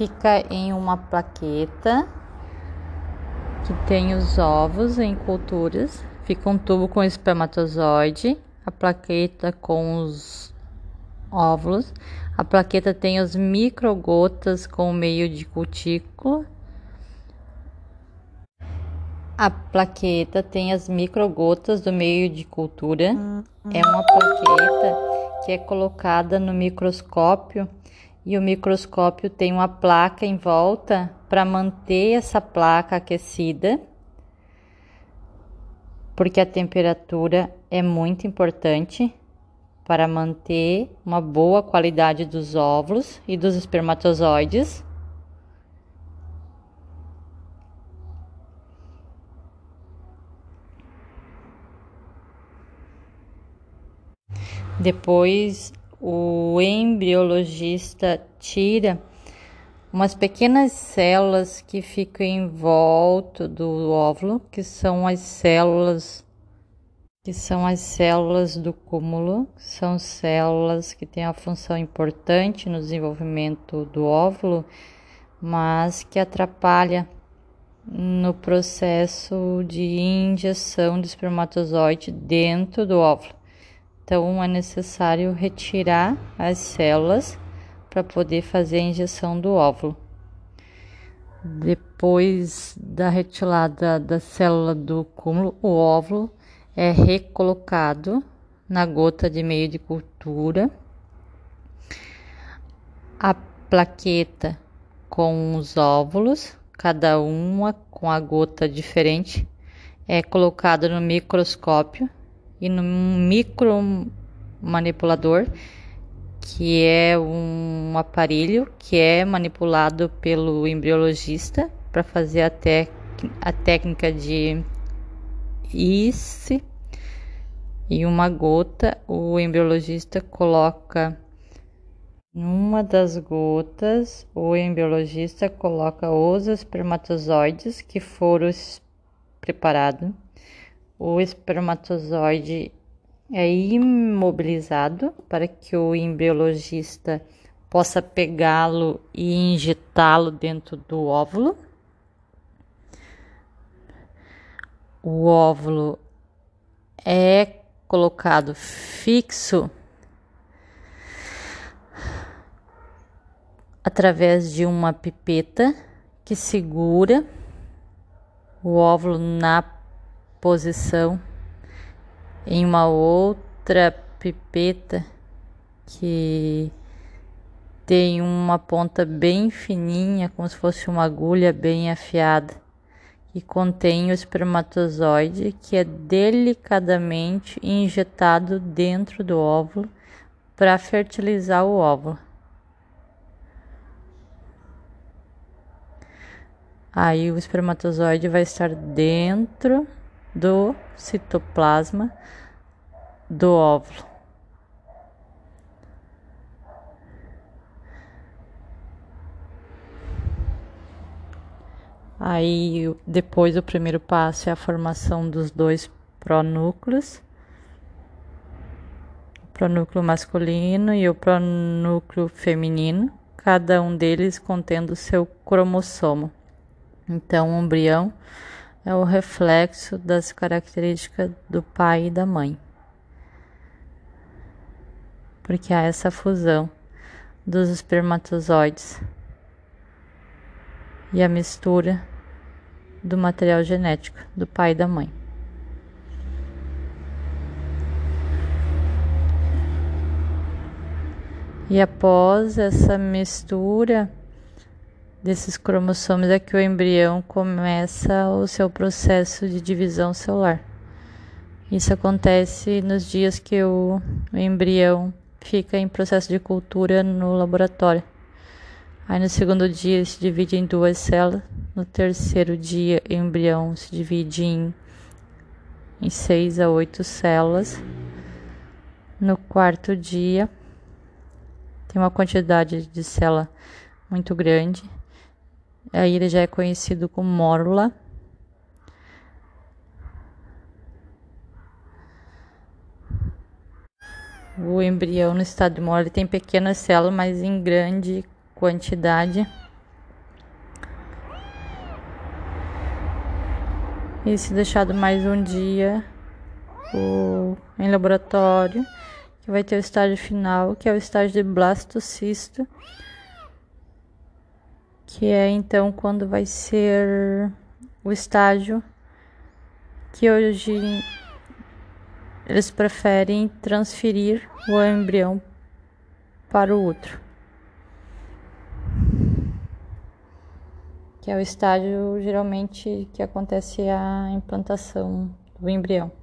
fica em uma plaqueta que tem os ovos em culturas. Fica um tubo com espermatozoide, a plaqueta com os óvulos. A plaqueta tem as microgotas com meio de cutícula. A plaqueta tem as microgotas do meio de cultura. É uma plaqueta que é colocada no microscópio e o microscópio tem uma placa em volta para manter essa placa aquecida, porque a temperatura é muito importante para manter uma boa qualidade dos óvulos e dos espermatozoides. Depois o embriologista tira umas pequenas células que ficam em volta do óvulo, que são as células que são as células do cúmulo, são células que têm a função importante no desenvolvimento do óvulo, mas que atrapalha no processo de injeção de espermatozoide dentro do óvulo. Então é necessário retirar as células para poder fazer a injeção do óvulo. Depois da retirada da célula do cúmulo, o óvulo é recolocado na gota de meio de cultura. A plaqueta com os óvulos, cada uma com a gota diferente, é colocada no microscópio e no micro manipulador, que é um aparelho que é manipulado pelo embriologista para fazer a, a técnica de ICE e uma gota, o embriologista coloca numa das gotas, o embriologista coloca os espermatozoides que foram preparados o espermatozoide é imobilizado para que o embriologista possa pegá-lo e injetá-lo dentro do óvulo. O óvulo é colocado fixo através de uma pipeta que segura o óvulo na posição em uma outra pipeta que tem uma ponta bem fininha, como se fosse uma agulha bem afiada, que contém o espermatozoide que é delicadamente injetado dentro do óvulo para fertilizar o óvulo. Aí o espermatozoide vai estar dentro do citoplasma do óvulo. Aí depois o primeiro passo é a formação dos dois pronúcleos, o pronúcleo masculino e o pronúcleo feminino, cada um deles contendo seu cromossomo. Então, o embrião é o reflexo das características do pai e da mãe. Porque há essa fusão dos espermatozoides e a mistura do material genético do pai e da mãe. E após essa mistura, desses cromossomos é que o embrião começa o seu processo de divisão celular. Isso acontece nos dias que o, embrião fica em processo de cultura no laboratório. Aí no segundo dia ele se divide em duas células. No terceiro dia, o embrião se divide em, em seis a oito células. No quarto dia, tem uma quantidade de célula muito grande. Aí ele já é conhecido como mórula. O embrião no estado de mórula tem pequenas células, mas em grande quantidade. E se deixado mais um dia o, em laboratório, que vai ter o estágio final, que é o estágio de blastocisto, que é então quando vai ser o estágio que hoje eles preferem transferir o embrião para o útero. Que é o estágio geralmente que acontece a implantação do embrião.